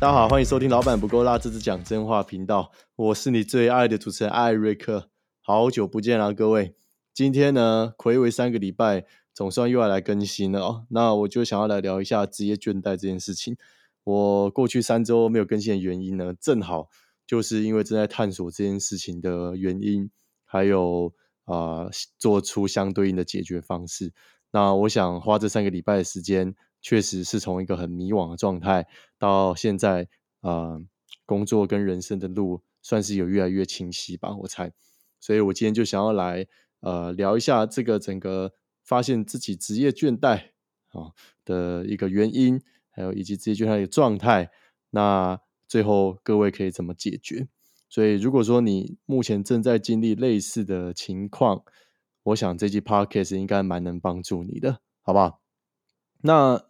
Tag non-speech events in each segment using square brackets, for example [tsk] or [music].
大家好，欢迎收听《老板不够辣》这次讲真话频道，我是你最爱的主持人艾瑞克。好久不见啦，各位！今天呢，暌违三个礼拜，总算又要来更新了哦。那我就想要来聊一下职业倦怠这件事情。我过去三周没有更新的原因呢，正好就是因为正在探索这件事情的原因，还有啊，做出相对应的解决方式。那我想花这三个礼拜的时间。确实是从一个很迷惘的状态，到现在，呃，工作跟人生的路算是有越来越清晰吧，我猜。所以我今天就想要来，呃，聊一下这个整个发现自己职业倦怠啊的一个原因，还有以及职业倦怠的状态。那最后各位可以怎么解决？所以如果说你目前正在经历类似的情况，我想这期 podcast 应该蛮能帮助你的，好不好？那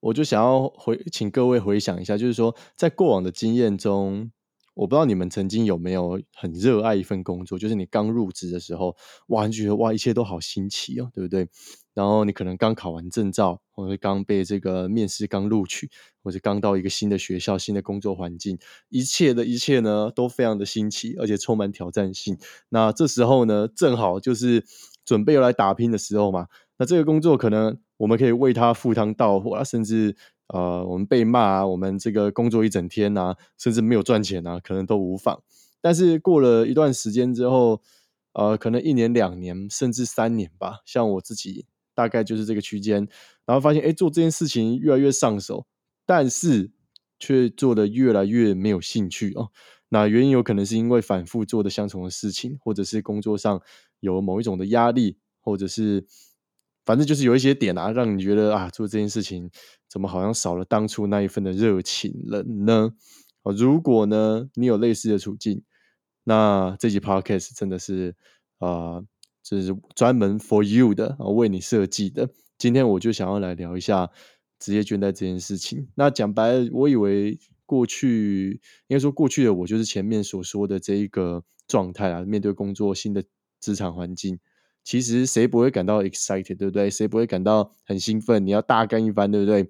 我就想要回，请各位回想一下，就是说，在过往的经验中，我不知道你们曾经有没有很热爱一份工作，就是你刚入职的时候，哇，你觉得哇，一切都好新奇哦，对不对？然后你可能刚考完证照，或者刚被这个面试刚录取，或者刚到一个新的学校、新的工作环境，一切的一切呢，都非常的新奇，而且充满挑战性。那这时候呢，正好就是准备要来打拼的时候嘛。那这个工作可能我们可以为他赴汤蹈火啊，甚至呃，我们被骂啊，我们这个工作一整天啊，甚至没有赚钱啊，可能都无妨。但是过了一段时间之后，呃，可能一年、两年，甚至三年吧，像我自己大概就是这个区间，然后发现哎，做这件事情越来越上手，但是却做的越来越没有兴趣哦。那原因有可能是因为反复做的相同的事情，或者是工作上有某一种的压力，或者是。反正就是有一些点啊，让你觉得啊，做这件事情怎么好像少了当初那一份的热情了呢？哦，如果呢你有类似的处境，那这集 podcast 真的是啊，这是专门 for you 的啊，为你设计的。今天我就想要来聊一下职业倦怠这件事情。那讲白了，我以为过去应该说过去的我就是前面所说的这一个状态啊，面对工作新的职场环境。其实谁不会感到 excited，对不对？谁不会感到很兴奋？你要大干一番，对不对？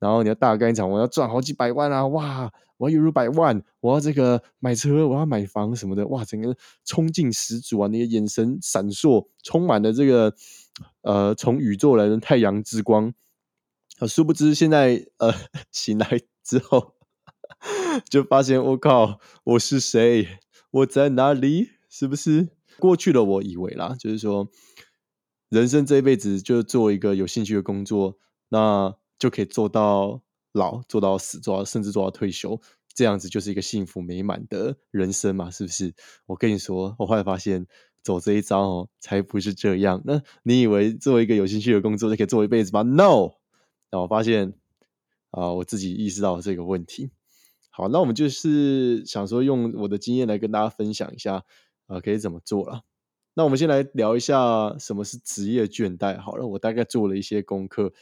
然后你要大干一场，我要赚好几百万啊！哇，我要月入百万，我要这个买车，我要买房什么的，哇，整个冲劲十足啊！你的眼神闪烁，充满了这个呃，从宇宙来的太阳之光。啊，殊不知现在呃，[laughs] 醒来之后就发现，我靠，我是谁？我在哪里？是不是？过去的我以为啦，就是说，人生这一辈子就做一个有兴趣的工作，那就可以做到老，做到死，做到甚至做到退休，这样子就是一个幸福美满的人生嘛，是不是？我跟你说，我后来发现走这一招哦，才不是这样。那你以为做一个有兴趣的工作就可以做一辈子吗？No，那我发现啊，我自己意识到这个问题。好，那我们就是想说，用我的经验来跟大家分享一下。啊，可以怎么做了？那我们先来聊一下什么是职业倦怠。好了，我大概做了一些功课，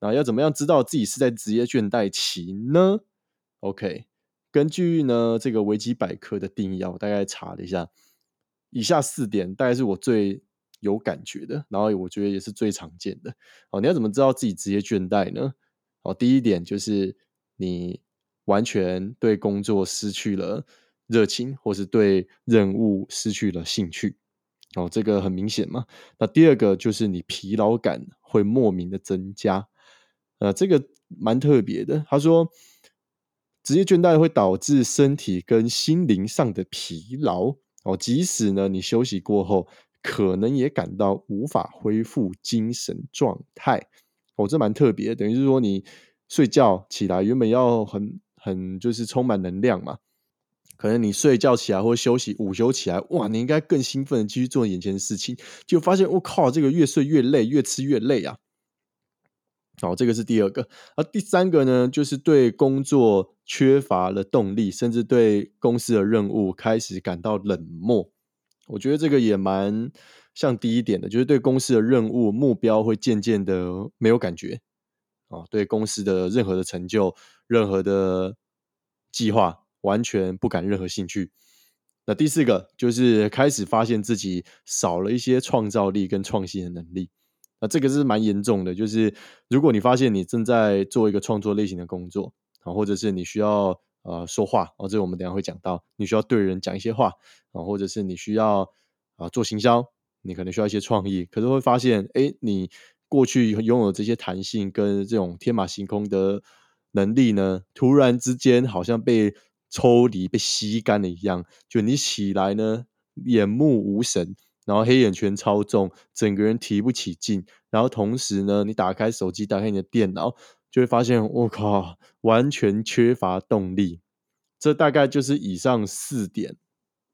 那要怎么样知道自己是在职业倦怠期呢？OK，根据呢这个维基百科的定义啊，我大概查了一下，以下四点大概是我最有感觉的，然后我觉得也是最常见的。哦，你要怎么知道自己职业倦怠呢？哦，第一点就是你完全对工作失去了。热情，或是对任务失去了兴趣，哦，这个很明显嘛。那第二个就是你疲劳感会莫名的增加，呃，这个蛮特别的。他说，职业倦怠会导致身体跟心灵上的疲劳，哦，即使呢你休息过后，可能也感到无法恢复精神状态，哦，这蛮特别。等于是说，你睡觉起来原本要很很就是充满能量嘛。可能你睡觉起来或休息午休起来，哇，你应该更兴奋的继续做眼前的事情，就发现我靠，这个越睡越累，越吃越累啊！好，这个是第二个。而第三个呢，就是对工作缺乏了动力，甚至对公司的任务开始感到冷漠。我觉得这个也蛮像第一点的，就是对公司的任务目标会渐渐的没有感觉啊，对公司的任何的成就、任何的计划。完全不感任何兴趣。那第四个就是开始发现自己少了一些创造力跟创新的能力。那这个是蛮严重的，就是如果你发现你正在做一个创作类型的工作，啊，或者是你需要呃说话哦，这我们等下会讲到，你需要对人讲一些话啊，或者是你需要啊做行销，你可能需要一些创意，可是会发现，哎，你过去拥有这些弹性跟这种天马行空的能力呢，突然之间好像被抽离、被吸干了一样，就你起来呢，眼目无神。然后黑眼圈超重，整个人提不起劲。然后同时呢，你打开手机，打开你的电脑，就会发现，我靠，完全缺乏动力。这大概就是以上四点，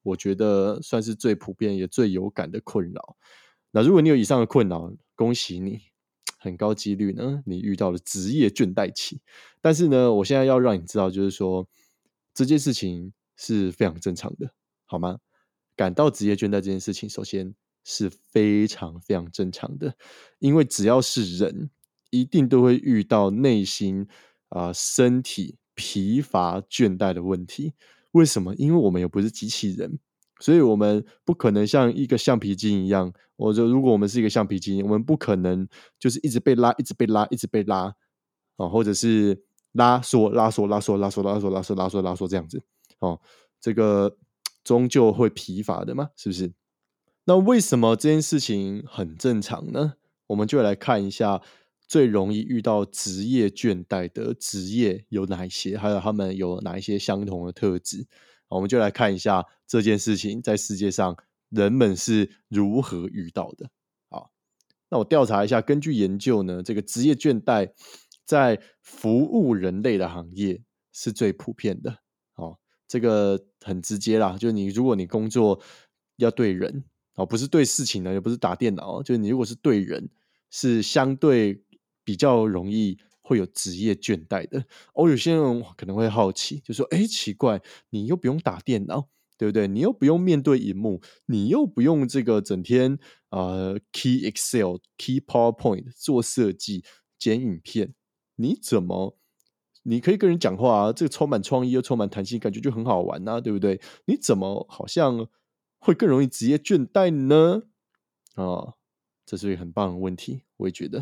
我觉得算是最普遍也最有感的困扰。那如果你有以上的困扰，恭喜你，很高几率呢，你遇到了职业倦怠期。但是呢，我现在要让你知道，就是说这件事情是非常正常的，好吗？感到职业倦怠这件事情，首先是非常非常正常的，因为只要是人，一定都会遇到内心啊身体疲乏倦怠的问题。为什么？因为我们又不是机器人，所以我们不可能像一个橡皮筋一样。我说，如果我们是一个橡皮筋，我们不可能就是一直被拉，一直被拉，一直被拉啊，或者是拉缩、拉缩、拉缩、拉缩、拉缩、拉缩、拉缩、拉缩这样子哦，这个。终究会疲乏的嘛，是不是？那为什么这件事情很正常呢？我们就来看一下最容易遇到职业倦怠的职业有哪一些，还有他们有哪一些相同的特质。我们就来看一下这件事情在世界上人们是如何遇到的。好，那我调查一下，根据研究呢，这个职业倦怠在服务人类的行业是最普遍的哦。这个很直接啦，就你如果你工作要对人哦，不是对事情呢，也不是打电脑，就你如果是对人，是相对比较容易会有职业倦怠的。哦，有些人可能会好奇，就说：“哎，奇怪，你又不用打电脑，对不对？你又不用面对荧幕，你又不用这个整天啊 key Excel、key PowerPoint 做设计、剪影片，你怎么？”你可以跟人讲话啊，这个充满创意又充满弹性，感觉就很好玩呐，对不对？你怎么好像会更容易职业倦怠呢？啊，这是一个很棒的问题，我也觉得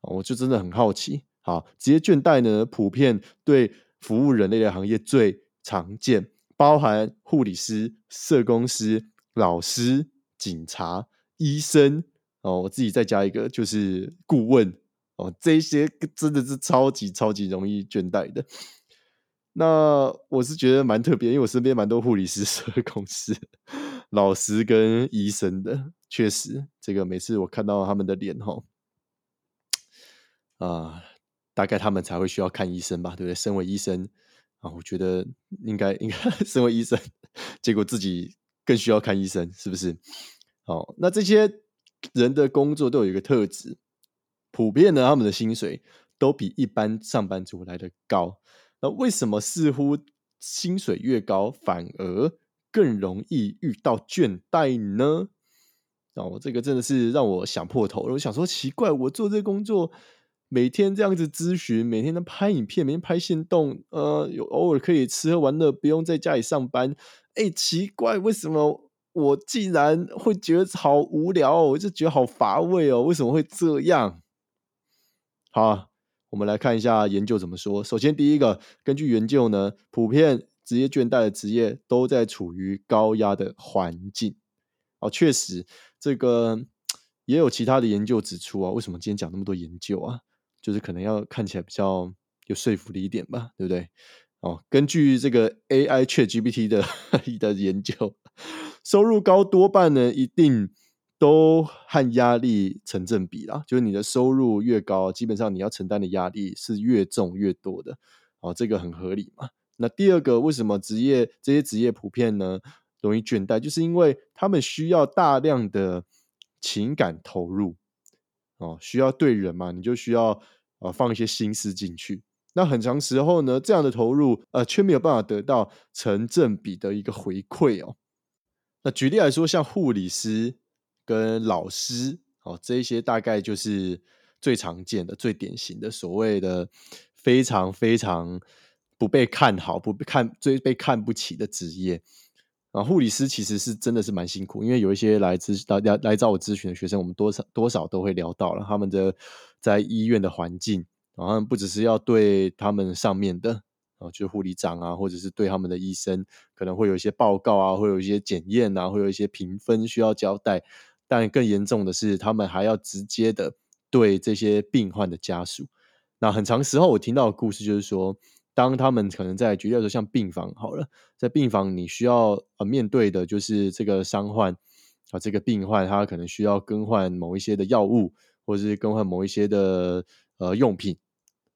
啊，我就真的很好奇。好，职业倦怠呢，普遍对服务人类的行业最常见，包含护理师、社工师、老师、警察、医生哦，我自己再加一个，就是顾问。哦，这些真的是超级超级容易倦怠的。那我是觉得蛮特别，因为我身边蛮多护理师、社工师、老师跟医生的。确实，这个每次我看到他们的脸，哈，啊，大概他们才会需要看医生吧，对不对？身为医生啊，我觉得应该应该 [laughs] 身为医生，结果自己更需要看医生，是不是？哦，那这些人的工作都有一个特质。普遍呢，他们的薪水都比一般上班族来的高。那为什么似乎薪水越高，反而更容易遇到倦怠呢？哦，这个真的是让我想破头了。我想说，奇怪，我做这工作，每天这样子咨询，每天都拍影片，每天拍线动，呃，有偶尔可以吃喝玩乐，不用在家里上班。哎，奇怪，为什么我竟然会觉得好无聊？我就觉得好乏味哦，为什么会这样？好，我们来看一下研究怎么说。首先，第一个，根据研究呢，普遍职业倦怠的职业都在处于高压的环境。哦，确实，这个也有其他的研究指出啊。为什么今天讲那么多研究啊？就是可能要看起来比较有说服力一点吧，对不对？哦，根据这个 AI ChatGPT 的 [laughs] 的研究，收入高多半呢一定。都和压力成正比啦，就是你的收入越高，基本上你要承担的压力是越重越多的，哦，这个很合理嘛。那第二个，为什么职业这些职业普遍呢容易倦怠，就是因为他们需要大量的情感投入，哦，需要对人嘛，你就需要呃放一些心思进去。那很长时候呢，这样的投入呃却没有办法得到成正比的一个回馈哦。那举例来说，像护理师。跟老师哦，这些大概就是最常见的、最典型的所谓的非常非常不被看好、不被看、最被看不起的职业啊。护理师其实是真的是蛮辛苦，因为有一些来咨来来找我咨询的学生，我们多少多少都会聊到了他们的在医院的环境，然后不只是要对他们上面的啊，就是护理长啊，或者是对他们的医生，可能会有一些报告啊，会有一些检验啊，会有一些评分需要交代。但更严重的是，他们还要直接的对这些病患的家属。那很长时候，我听到的故事就是说，当他们可能在举例说像病房好了，在病房你需要呃面对的就是这个伤患啊，这个病患他可能需要更换某一些的药物，或者是更换某一些的呃用品。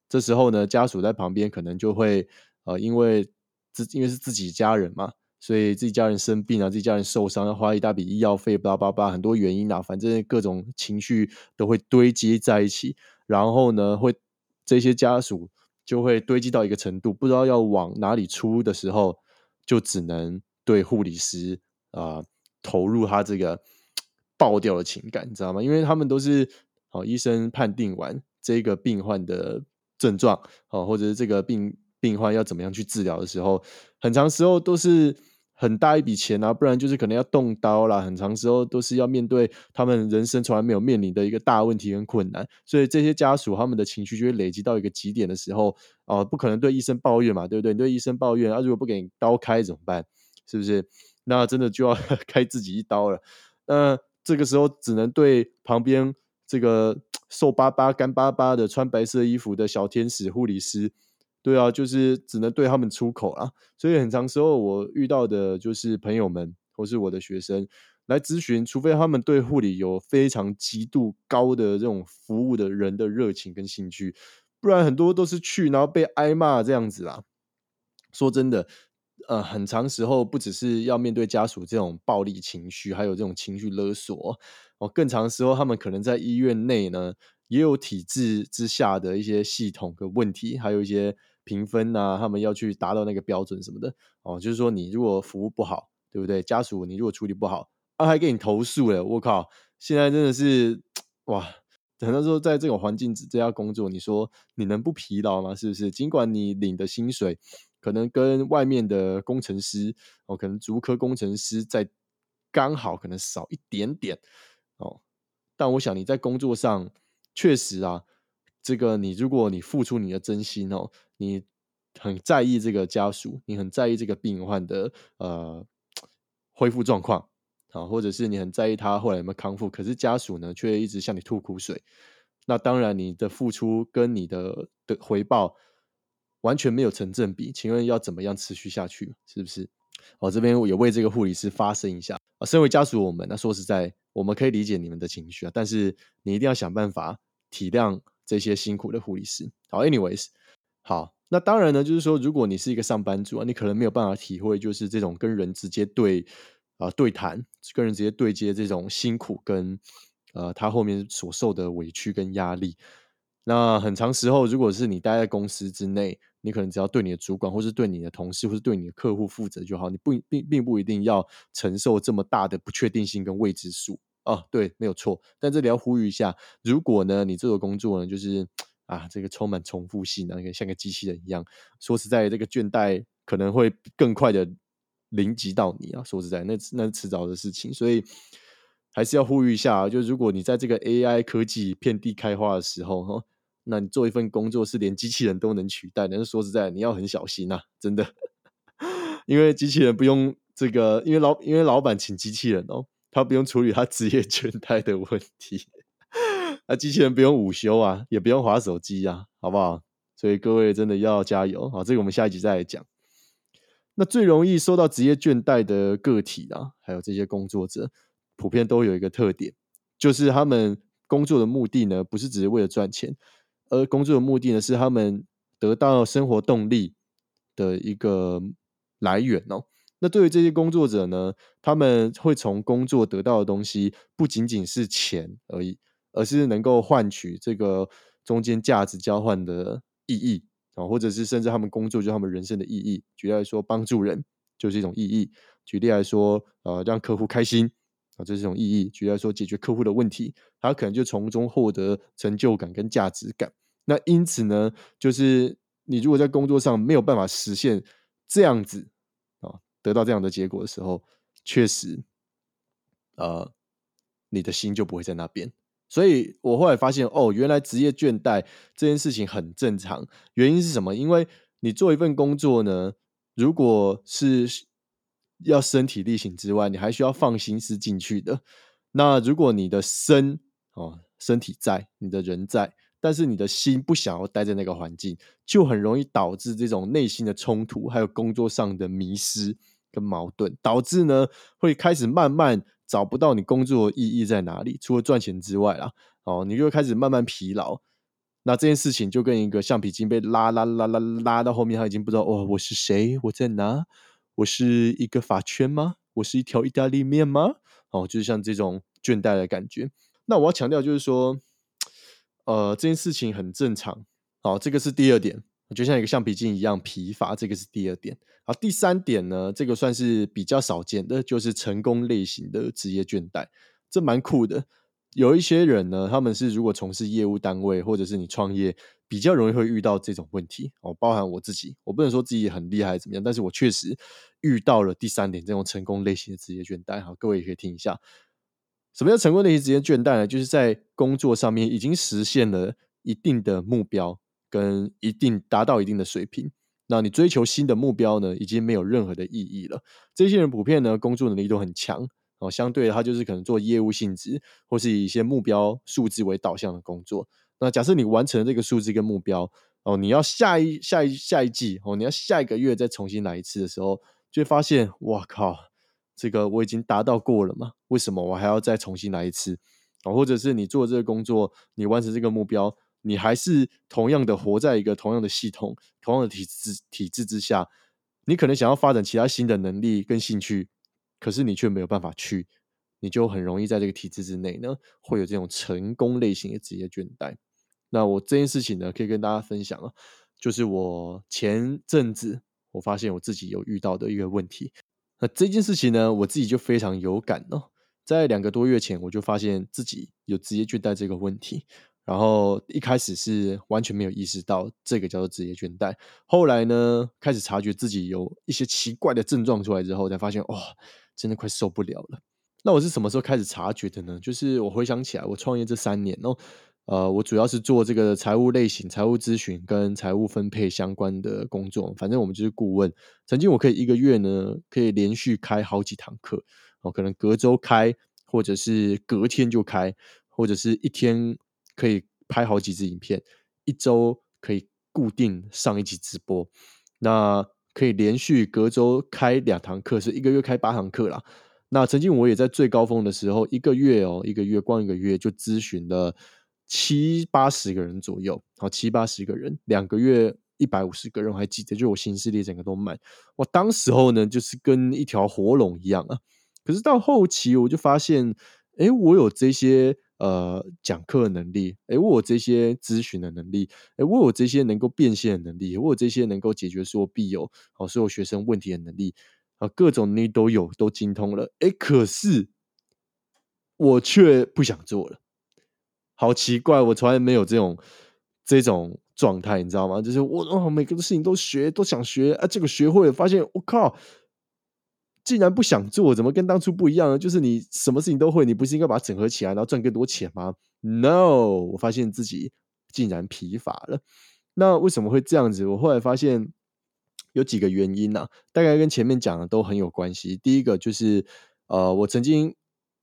这时候呢，家属在旁边可能就会，呃，因为自因为是自己家人嘛，所以自己家人生病啊，自己家人受伤要花一大笔医药费，巴拉巴拉，很多原因啊，反正各种情绪都会堆积在一起，然后呢，会这些家属就会堆积到一个程度，不知道要往哪里出的时候，就只能对护理师啊投入他这个爆掉的情感，你知道吗？因为他们都是好医生判定完这个病患的。症状哦，或者是这个病病患要怎么样去治疗的时候，很长时候都是很大一笔钱啊，不然就是可能要动刀啦。很长时候都是要面对他们人生从来没有面临的一个大问题跟困难，所以这些家属他们的情绪就会累积到一个极点的时候，哦，不可能对医生抱怨嘛，对不对？你对医生抱怨啊，如果不给你刀开怎么办？是不是？那真的就要 [laughs] 开自己一刀了。那这个时候只能对旁边这个。瘦巴巴、干巴巴的穿白色衣服的小天使护理师，对啊，就是只能对他们出口啊。所以很长时候我遇到的就是朋友们或是我的学生来咨询，除非他们对护理有非常极度高的这种服务的人的热情跟兴趣，不然很多都是去然后被挨骂这样子啦。说真的。呃，很长时候不只是要面对家属这种暴力情绪，还有这种情绪勒索哦。更长时候，他们可能在医院内呢，也有体制之下的一些系统的问题，还有一些评分啊，他们要去达到那个标准什么的哦。就是说，你如果服务不好，对不对？家属你如果处理不好，啊，还给你投诉了，我靠！现在真的是哇，很多时候在这种环境之下工作，你说你能不疲劳吗？是不是？尽管你领的薪水。可能跟外面的工程师哦，可能足科工程师在刚好可能少一点点哦，但我想你在工作上确实啊，这个你如果你付出你的真心哦，你很在意这个家属，你很在意这个病患的呃恢复状况啊，或者是你很在意他后来有没有康复，可是家属呢却一直向你吐苦水，那当然你的付出跟你的的回报。完全没有成正比，请问要怎么样持续下去？是不是？我这边也为这个护理师发声一下啊！身为家属，我们那说实在，我们可以理解你们的情绪啊，但是你一定要想办法体谅这些辛苦的护理师。好，anyways，好，那当然呢，就是说，如果你是一个上班族啊，你可能没有办法体会，就是这种跟人直接对啊对谈，跟人直接对接这种辛苦跟呃他后面所受的委屈跟压力。那很长时候，如果是你待在公司之内，你可能只要对你的主管，或是对你的同事，或是对你的客户负责就好。你不并并不一定要承受这么大的不确定性跟未知数哦。对，没有错。但这里要呼吁一下，如果呢，你这个工作呢，就是啊，这个充满重复性，那个像个机器人一样，说实在，这个倦怠可能会更快的临及到你啊。说实在，那那迟早的事情，所以还是要呼吁一下，就如果你在这个 AI 科技遍地开花的时候，哈。那你做一份工作是连机器人都能取代，但是说实在，你要很小心呐，真的，[laughs] 因为机器人不用这个，因为老因为老板请机器人哦，他不用处理他职业倦怠的问题，那机器人不用午休啊，也不用划手机啊，好不好？所以各位真的要加油好，这个我们下一集再来讲。那最容易受到职业倦怠的个体啊，还有这些工作者，普遍都有一个特点，就是他们工作的目的呢，不是只是为了赚钱。而工作的目的呢，是他们得到生活动力的一个来源哦。那对于这些工作者呢，他们会从工作得到的东西，不仅仅是钱而已，而是能够换取这个中间价值交换的意义啊，或者是甚至他们工作就他们人生的意义。举例来说，帮助人就是一种意义；举例来说，呃，让客户开心。啊，这是一种意义。举例来说，解决客户的问题，他可能就从中获得成就感跟价值感。那因此呢，就是你如果在工作上没有办法实现这样子啊，得到这样的结果的时候，确实，呃，你的心就不会在那边。所以我后来发现，哦，原来职业倦怠这件事情很正常。原因是什么？因为你做一份工作呢，如果是要身体力行之外，你还需要放心思进去的。那如果你的身哦身体在，你的人在，但是你的心不想要待在那个环境，就很容易导致这种内心的冲突，还有工作上的迷失跟矛盾，导致呢会开始慢慢找不到你工作意义在哪里，除了赚钱之外啊，哦，你就会开始慢慢疲劳。那这件事情就跟一个橡皮筋被拉拉拉拉拉到后面，他已经不知道哦，我是谁，我在哪，我是一个法圈吗？我是一条意大利面吗？哦，就是像这种倦怠的感觉。那我要强调就是说，呃，这件事情很正常。好，这个是第二点，就像一个橡皮筋一样疲乏，这个是第二点。好，第三点呢，这个算是比较少见的，就是成功类型的职业倦怠，这蛮酷的。有一些人呢，他们是如果从事业务单位或者是你创业，比较容易会遇到这种问题哦。包含我自己，我不能说自己很厉害怎么样，但是我确实遇到了第三点这种成功类型的职业倦怠。好，各位也可以听一下，什么叫成功类型职业倦怠呢？就是在工作上面已经实现了一定的目标，跟一定达到一定的水平，那你追求新的目标呢，已经没有任何的意义了。这些人普遍呢，工作能力都很强。哦，相对的他就是可能做业务性质，或是以一些目标数字为导向的工作。那假设你完成这个数字跟目标，哦，你要下一下一下一季，哦，你要下一个月再重新来一次的时候，就会发现，哇靠，这个我已经达到过了嘛？为什么我还要再重新来一次？哦，或者是你做这个工作，你完成这个目标，你还是同样的活在一个同样的系统、同样的体制体制之下，你可能想要发展其他新的能力跟兴趣。可是你却没有办法去，你就很容易在这个体制之内呢，会有这种成功类型的职业倦怠。那我这件事情呢，可以跟大家分享啊，就是我前阵子我发现我自己有遇到的一个问题。那这件事情呢，我自己就非常有感哦。在两个多月前，我就发现自己有职业倦怠这个问题。然后一开始是完全没有意识到这个叫做职业倦怠，后来呢，开始察觉自己有一些奇怪的症状出来之后，才发现哇。真的快受不了了。那我是什么时候开始察觉的呢？就是我回想起来，我创业这三年哦，呃，我主要是做这个财务类型、财务咨询跟财务分配相关的工作。反正我们就是顾问。曾经我可以一个月呢，可以连续开好几堂课哦，可能隔周开，或者是隔天就开，或者是一天可以拍好几支影片，一周可以固定上一集直播。那可以连续隔周开两堂课，是一个月开八堂课啦。那曾经我也在最高峰的时候，一个月哦，一个月光一个月就咨询了七八十个人左右，好七八十个人，两个月一百五十个人，我还记得，就我新势力整个都满。我当时候呢，就是跟一条活龙一样啊。可是到后期，我就发现，哎，我有这些。呃，讲课能力，哎，我有这些咨询的能力，哎，我有这些能够变现的能力，我有这些能够解决所有必有哦所有学生问题的能力啊，各种能力都有，都精通了，哎，可是我却不想做了，好奇怪，我从来没有这种这种状态，你知道吗？就是我哦，每个事情都学，都想学啊，这个学会了，发现我靠。竟然不想做，怎么跟当初不一样呢？就是你什么事情都会，你不是应该把它整合起来，然后赚更多钱吗？No，我发现自己竟然疲乏了。那为什么会这样子？我后来发现有几个原因呢，大概跟前面讲的都很有关系。第一个就是，呃，我曾经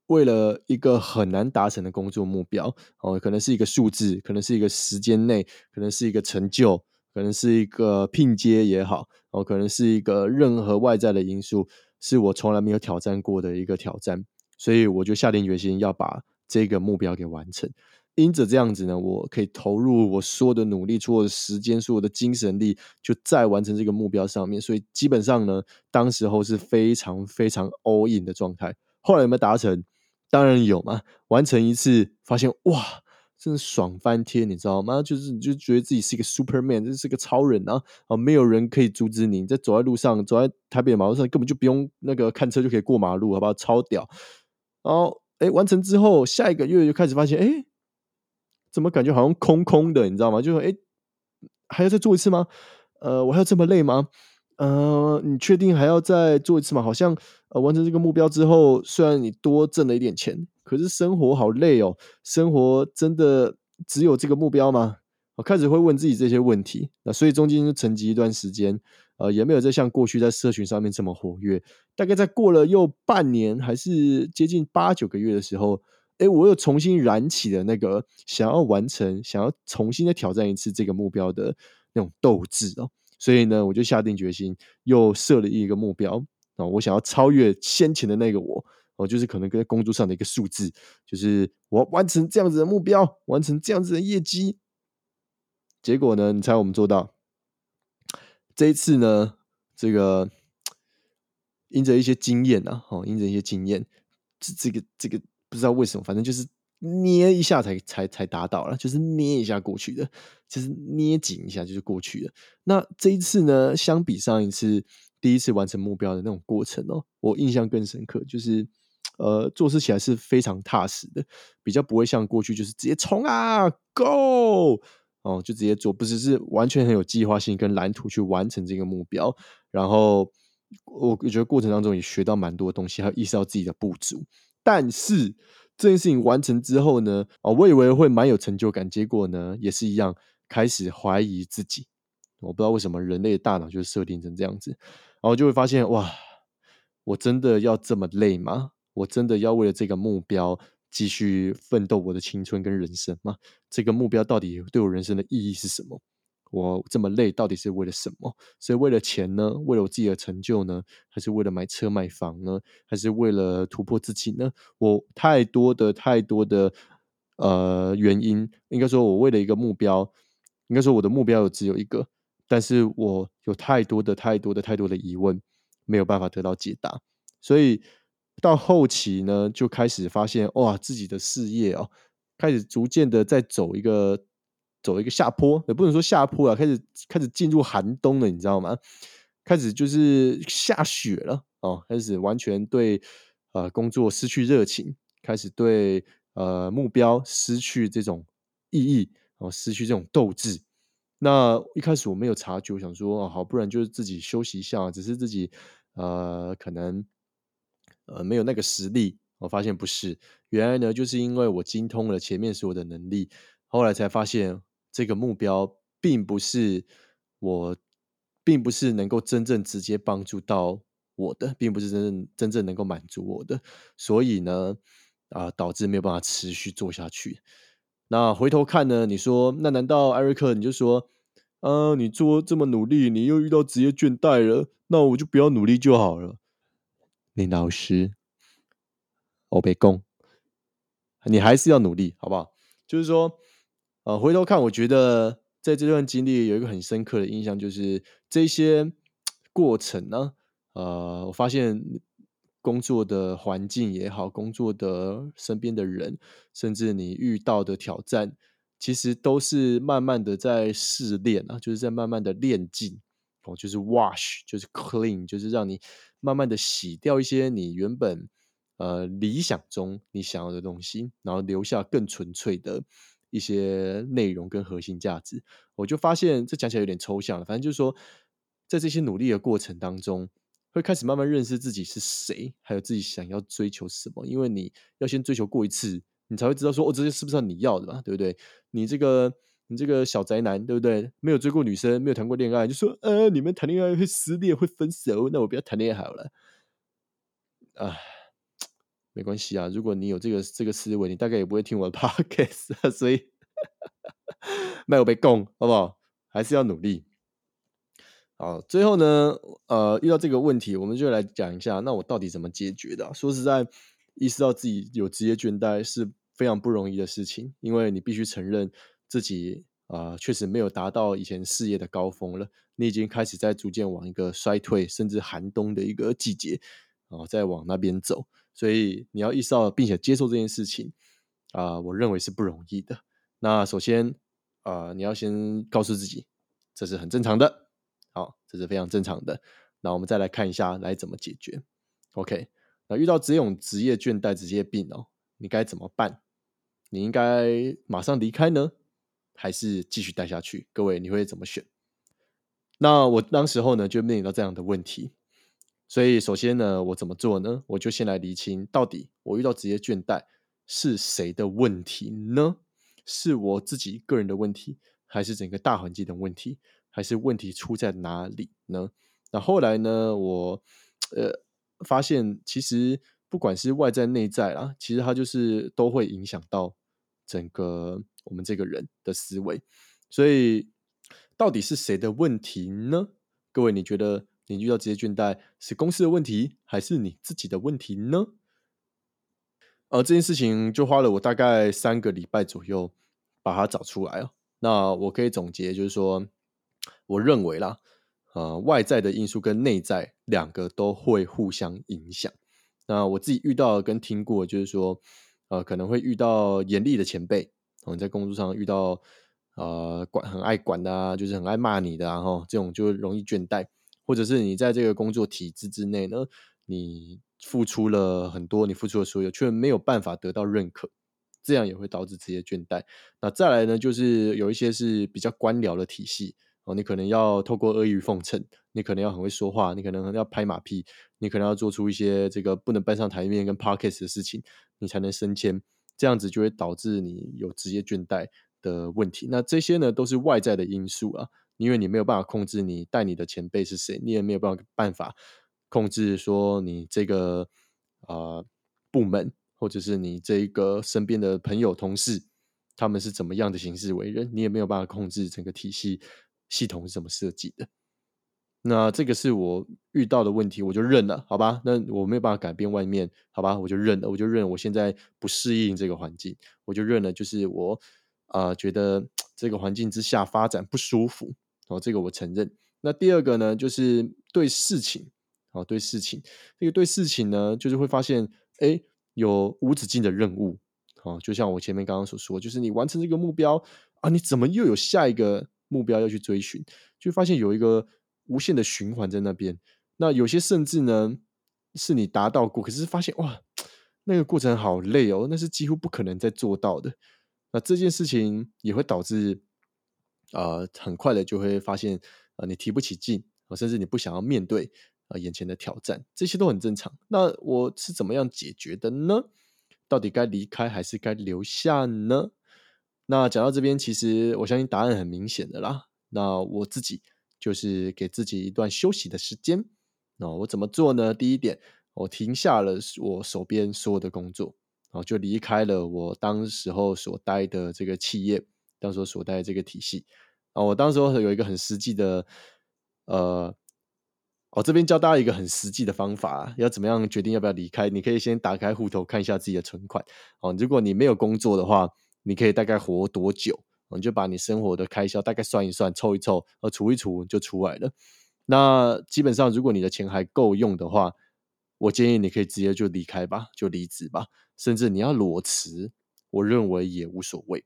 为了一个很难达成的工作目标，哦，可能是一个数字，可能是一个时间内，可能是一个成就，可能是一个拼接也好，哦，可能是一个任何外在的因素。是我从来没有挑战过的一个挑战，所以我就下定决心要把这个目标给完成。因着这样子呢，我可以投入我所有的努力、所有的时间、所有的精神力，就在完成这个目标上面。所以基本上呢，当时候是非常非常 all in 的状态。后来有没有达成？当然有嘛，完成一次，发现哇！真的爽翻天，你知道吗？就是你就觉得自己是一个 Superman，这是个超人啊！啊，没有人可以阻止你，在走在路上，走在台北马路上，根本就不用那个看车就可以过马路，好不好？超屌！然后，哎，完成之后，下一个月就开始发现，哎，怎么感觉好像空空的？你知道吗？就说，哎，还要再做一次吗？呃，我还要这么累吗？呃，你确定还要再做一次吗？好像呃，完成这个目标之后，虽然你多挣了一点钱。可是生活好累哦，生活真的只有这个目标吗？我开始会问自己这些问题。那所以中间就沉寂一段时间，呃，也没有再像过去在社群上面这么活跃。大概在过了又半年，还是接近八九个月的时候，哎，我又重新燃起了那个想要完成、想要重新的挑战一次这个目标的那种斗志哦。所以呢，我就下定决心，又设了一个目标啊，我想要超越先前的那个我。哦，就是可能跟工作上的一个数字，就是我完成这样子的目标，完成这样子的业绩。结果呢，你猜我们做到？这一次呢，这个因着一些经验啊，哦，因着一些经验，这这个这个不知道为什么，反正就是捏一下才才才达到了，就是捏一下过去的，就是捏紧一下就是过去的。那这一次呢，相比上一次第一次完成目标的那种过程哦，我印象更深刻，就是。呃，做事起来是非常踏实的，比较不会像过去就是直接冲啊，Go 哦，就直接做，不只是完全很有计划性跟蓝图去完成这个目标。然后我觉得过程当中也学到蛮多东西，还有意识到自己的不足。但是这件事情完成之后呢，啊，我以为会蛮有成就感，结果呢也是一样，开始怀疑自己。我不知道为什么人类的大脑就设定成这样子，然后就会发现哇，我真的要这么累吗？我真的要为了这个目标继续奋斗我的青春跟人生吗？这个目标到底对我人生的意义是什么？我这么累到底是为了什么？是为了钱呢？为了我自己的成就呢？还是为了买车买房呢？还是为了突破自己呢？我太多的太多的呃原因，应该说我为了一个目标，应该说我的目标有只有一个，但是我有太多的太多的太多的疑问，没有办法得到解答，所以。到后期呢，就开始发现哇，自己的事业哦，开始逐渐的在走一个走一个下坡，也不能说下坡啊，开始开始进入寒冬了，你知道吗？开始就是下雪了哦，开始完全对呃工作失去热情，开始对呃目标失去这种意义哦，失去这种斗志。那一开始我没有察觉，我想说啊好，不然就是自己休息一下，只是自己呃可能。呃，没有那个实力，我发现不是，原来呢，就是因为我精通了前面所有的能力，后来才发现这个目标并不是我，并不是能够真正直接帮助到我的，并不是真正真正能够满足我的，所以呢，啊，导致没有办法持续做下去。那回头看呢，你说，那难道艾瑞克你就说，呃，你做这么努力，你又遇到职业倦怠了，那我就不要努力就好了。林老师，我被攻，你还是要努力，好不好？就是说，呃，回头看，我觉得在这段经历有一个很深刻的印象，就是这些过程呢，呃，我发现工作的环境也好，工作的身边的人，甚至你遇到的挑战，其实都是慢慢的在试炼啊，就是在慢慢的练进。哦，就是 wash，就是 clean，就是让你慢慢的洗掉一些你原本呃理想中你想要的东西，然后留下更纯粹的一些内容跟核心价值。我就发现这讲起来有点抽象了，反正就是说，在这些努力的过程当中，会开始慢慢认识自己是谁，还有自己想要追求什么。因为你要先追求过一次，你才会知道说，哦，这些是不是你要的嘛？对不对？你这个。你这个小宅男，对不对？没有追过女生，没有谈过恋爱，就说呃，你们谈恋爱会撕裂，会分手，那我不要谈恋爱好了。啊，没关系啊，如果你有这个这个思维，你大概也不会听我的 [laughs] podcast，啊所以没有被供，好不好？还是要努力。好，最后呢，呃，遇到这个问题，我们就来讲一下，那我到底怎么解决的？说实在，意识到自己有职业倦怠是非常不容易的事情，因为你必须承认。自己啊，确实没有达到以前事业的高峰了。你已经开始在逐渐往一个衰退，甚至寒冬的一个季节啊，在往那边走。所以你要意识到并且接受这件事情啊，我认为是不容易的。那首先啊，你要先告诉自己，这是很正常的。好，这是非常正常的。那我们再来看一下，来怎么解决。OK，那遇到这种职业倦怠、职业病哦，你该怎么办？你应该马上离开呢？还是继续待下去？各位，你会怎么选？那我当时候呢，就面临到这样的问题。所以，首先呢，我怎么做呢？我就先来厘清，到底我遇到职业倦怠是谁的问题呢？是我自己个人的问题，还是整个大环境的问题，还是问题出在哪里呢？那后来呢，我呃发现其实不管是外在内在啊，其实它就是都会影响到整个我们这个人的思维。所以到底是谁的问题呢？各位，你觉得你遇到职业倦怠是公司的问题，还是你自己的问题呢？呃，这件事情就花了我大概三个礼拜左右把它找出来哦。那我可以总结，就是说，我认为啦，呃，外在的因素跟内在两个都会互相影响。那我自己遇到跟听过，就是说，呃，可能会遇到严厉的前辈，你在工作上遇到呃管很爱管的啊，就是很爱骂你的，然后这种就容易倦怠，或者是你在这个工作体制之内呢，你。付出了很多，你付出的所有，却没有办法得到认可，这样也会导致职业倦怠。那再来呢，就是有一些是比较官僚的体系哦，你可能要透过阿谀奉承，你可能要很会说话，你可能要拍马屁，你可能要做出一些这个不能搬上台面跟 parkes 的事情，你才能升迁。这样子就会导致你有职业倦怠的问题。那这些呢，都是外在的因素啊，因为你没有办法控制你带你的前辈是谁，你也没有办法办法。控制说你这个啊部门，或者是你这个身边的朋友同事，他们是怎么样的行事为人，你也没有办法控制整个体系系统是怎么设计的。那这个是我遇到的问题，我就认了，好吧？那我没有办法改变外面，好吧？我就认了，我就认我现在不适应这个环境，我就认了，就是我啊觉得 [tsk] 这个环境之下发展不舒服，哦，这个我承认。那第二个呢，就是对事情。哦，对事情，这个对事情呢，就是会发现，哎，有无止境的任务，哦，就像我前面刚刚所说，就是你完成这个目标啊，你怎么又有下一个目标要去追寻？就发现有一个无限的循环在那边。那有些甚至呢，是你达到过，可是发现哇，那个过程好累哦，那是几乎不可能再做到的。那这件事情也会导致，啊，很快的就会发现，啊，你提不起劲，啊，甚至你不想要面对。啊，眼前的挑战，这些都很正常。那我是怎么样解决的呢？到底该离开还是该留下呢？那讲到这边，其实我相信答案很明显的啦。那我自己就是给自己一段休息的时间。那我怎么做呢？第一点，我停下了我手边所有的工作，然后就离开了我当时候所待的这个企业，当时所待的这个体系。啊，我当时有一个很实际的，呃。我这边教大家一个很实际的方法，要怎么样决定要不要离开？你可以先打开户头看一下自己的存款。哦，如果你没有工作的话，你可以大概活多久？你就把你生活的开销大概算一算，凑一凑，呃，除一除就出来了。那基本上，如果你的钱还够用的话，我建议你可以直接就离开吧，就离职吧。甚至你要裸辞，我认为也无所谓。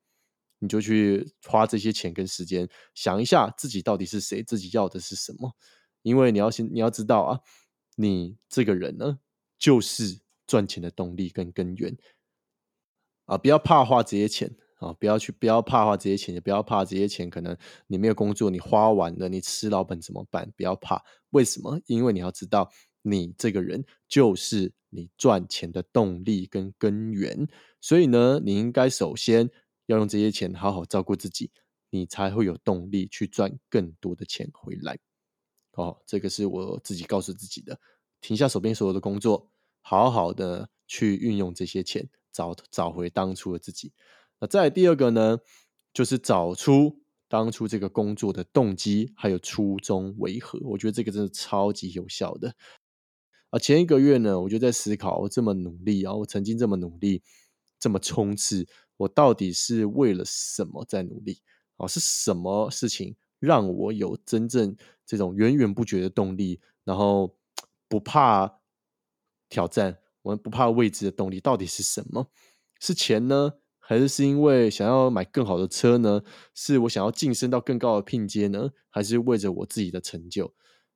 你就去花这些钱跟时间，想一下自己到底是谁，自己要的是什么。因为你要先，你要知道啊，你这个人呢，就是赚钱的动力跟根源啊！不要怕花这些钱啊！不要去，不要怕花这些钱，也不要怕这些钱可能你没有工作，你花完了，你吃老本怎么办？不要怕，为什么？因为你要知道，你这个人就是你赚钱的动力跟根源，所以呢，你应该首先要用这些钱好好照顾自己，你才会有动力去赚更多的钱回来。哦，这个是我自己告诉自己的，停下手边所有的工作，好好的去运用这些钱，找找回当初的自己。那再第二个呢，就是找出当初这个工作的动机还有初衷为何。我觉得这个真的超级有效的。啊，前一个月呢，我就在思考，我这么努力啊，我曾经这么努力，这么冲刺，我到底是为了什么在努力？哦，是什么事情？让我有真正这种源源不绝的动力，然后 [tsk] 不怕挑战，我们不怕未知的动力到底是什么？是钱呢，还是是因为想要买更好的车呢？是我想要晋升到更高的聘阶呢？还是为着我自己的成就？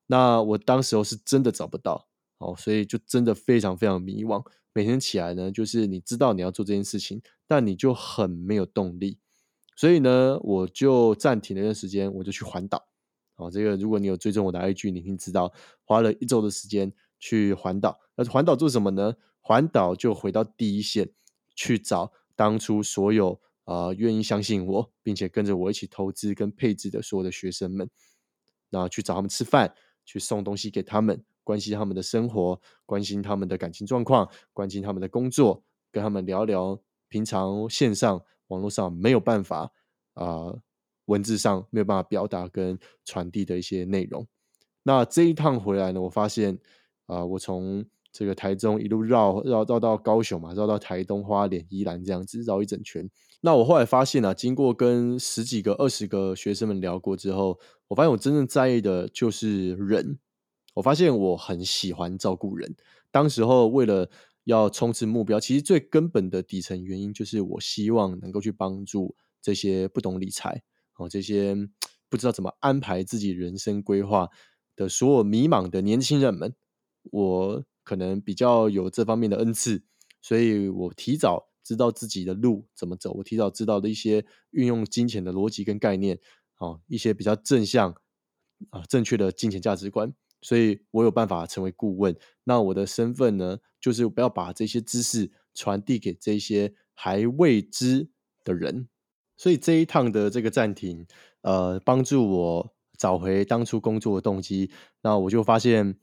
那我当时候是真的找不到哦，所以就真的非常非常迷惘。每天起来呢，就是你知道你要做这件事情，但你就很没有动力。所以呢，我就暂停了一段时间，我就去环岛。哦，这个如果你有追踪我的 IG，你一定知道，花了一周的时间去环岛。那环岛做什么呢？环岛就回到第一线，去找当初所有啊愿意相信我，并且跟着我一起投资跟配置的所有的学生们，那去找他们吃饭，去送东西给他们，关心他们的生活，关心他们的感情状况，关心他们的工作，跟他们聊聊平常线上网络上没有办法啊文字上没有办法表达跟传递的一些内容。那这一趟回来呢，我发现啊，我从这个台中一路绕绕绕到高雄嘛，绕到台东花莲宜兰这样子绕一整圈。那我后来发现啊，经过跟十几个、二十个学生们聊过之后，我发现我真正在意的就是人。我发现我很喜欢照顾人。当时候为了要冲刺目标，其实最根本的底层原因就是我希望能够去帮助这些不懂理财哦，这些不知道怎么安排自己人生规划的所有迷茫的年轻人们，我。可能比较有这方面的恩赐，所以我提早知道自己的路怎么走，我提早知道的一些运用金钱的逻辑跟概念，哦，一些比较正向啊正确的金钱价值观，所以我有办法成为顾问。那我的身份呢，就是不要把这些知识传递给这些还未知的人。所以这一趟的这个暂停，呃，帮助我找回当初工作的动机。那我就发现。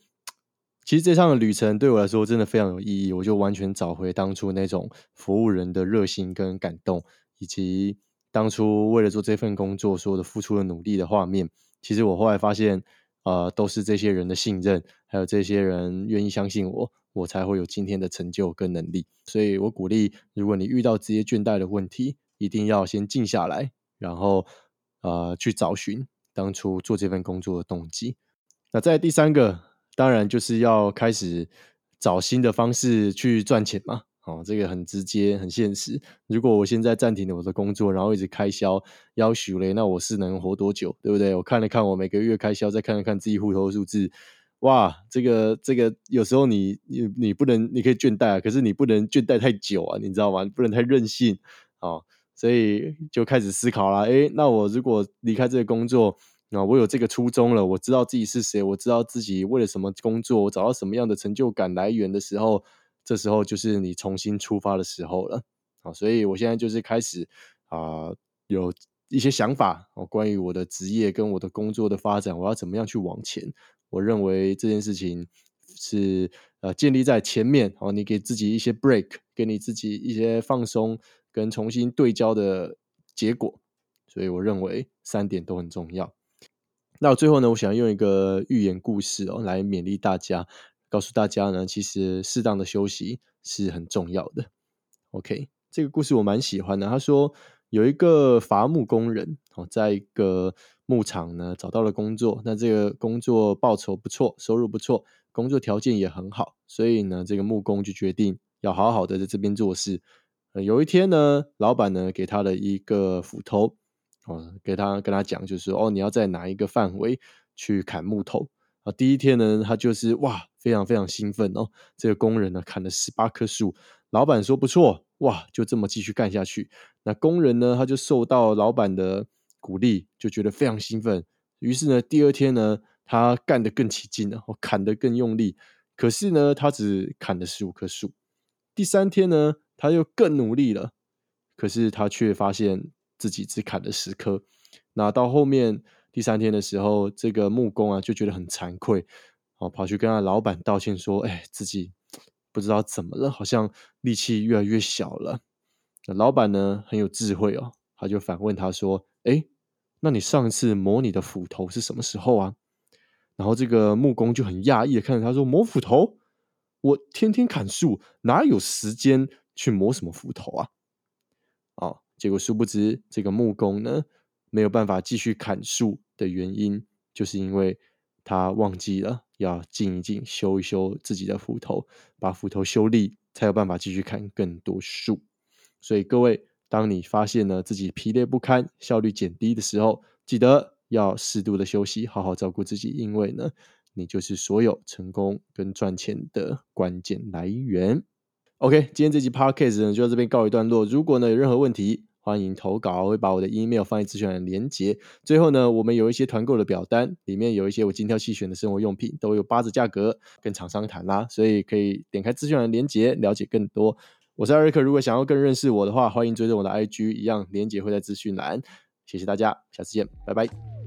其实这趟的旅程对我来说真的非常有意义，我就完全找回当初那种服务人的热心跟感动，以及当初为了做这份工作所有的付出的努力的画面。其实我后来发现，呃，都是这些人的信任，还有这些人愿意相信我，我才会有今天的成就跟能力。所以我鼓励，如果你遇到职业倦怠的问题，一定要先静下来，然后呃去找寻当初做这份工作的动机。那在第三个。当然就是要开始找新的方式去赚钱嘛，哦，这个很直接、很现实。如果我现在暂停了我的工作，然后一直开销要许嘞，那我是能活多久，对不对？我看了看我每个月开销，再看了看自己户头数字，哇，这个这个有时候你你你不能，你可以倦怠啊，可是你不能倦怠太久啊，你知道吗？不能太任性啊，所以就开始思考了，诶，那我如果离开这个工作。那我有这个初衷了，我知道自己是谁，我知道自己为了什么工作，我找到什么样的成就感来源的时候，这时候就是你重新出发的时候了。好，所以我现在就是开始啊，有一些想法哦，关于我的职业跟我的工作的发展，我要怎么样去往前？我认为这件事情是呃，建立在前面哦，你给自己一些 break，给你自己一些放松跟重新对焦的结果。所以我认为三点都很重要。那最后呢，我想用一个寓言故事哦，来勉励大家，告诉大家呢，其实适当的休息是很重要的。OK，这个故事我蛮喜欢的。他说有一个伐木工人哦，在一个牧场呢找到了工作，那这个工作报酬不错，收入不错，工作条件也很好，所以呢，这个木工就决定要好好的在这边做事。有一天呢，老板呢给他了一个斧头。哦，给他跟他讲，就是哦，你要在哪一个范围去砍木头啊？第一天呢，他就是哇，非常非常兴奋哦。这个工人呢，砍了十八棵树，老板说不错，哇，就这么继续干下去。那工人呢，他就受到老板的鼓励，就觉得非常兴奋。于是呢，第二天呢，他干得更起劲了，砍得更用力。可是呢，他只砍了十五棵树。第三天呢，他又更努力了，可是他却发现。自己只砍了十棵，那到后面第三天的时候，这个木工啊就觉得很惭愧，哦，跑去跟他老板道歉说：“哎，自己不知道怎么了，好像力气越来越小了。”那老板呢很有智慧哦，他就反问他说：“哎，那你上次磨你的斧头是什么时候啊？”然后这个木工就很讶异的看着他说：“磨斧头？我天天砍树，哪有时间去磨什么斧头啊？”哦。结果殊不知，这个木工呢没有办法继续砍树的原因，就是因为他忘记了要静一静、修一修自己的斧头，把斧头修利，才有办法继续砍更多树。所以各位，当你发现呢自己疲累不堪、效率减低的时候，记得要适度的休息，好好照顾自己，因为呢，你就是所有成功跟赚钱的关键来源。OK，今天这集 Podcast 呢就到这边告一段落。如果呢有任何问题，欢迎投稿，会把我的 email 放在资讯栏连接。最后呢，我们有一些团购的表单，里面有一些我精挑细选的生活用品，都有八折价格，跟厂商谈啦，所以可以点开资讯栏连接了解更多。我是艾瑞克，如果想要更认识我的话，欢迎追踪我的 IG，一样连接会在资讯栏。谢谢大家，下次见，拜拜。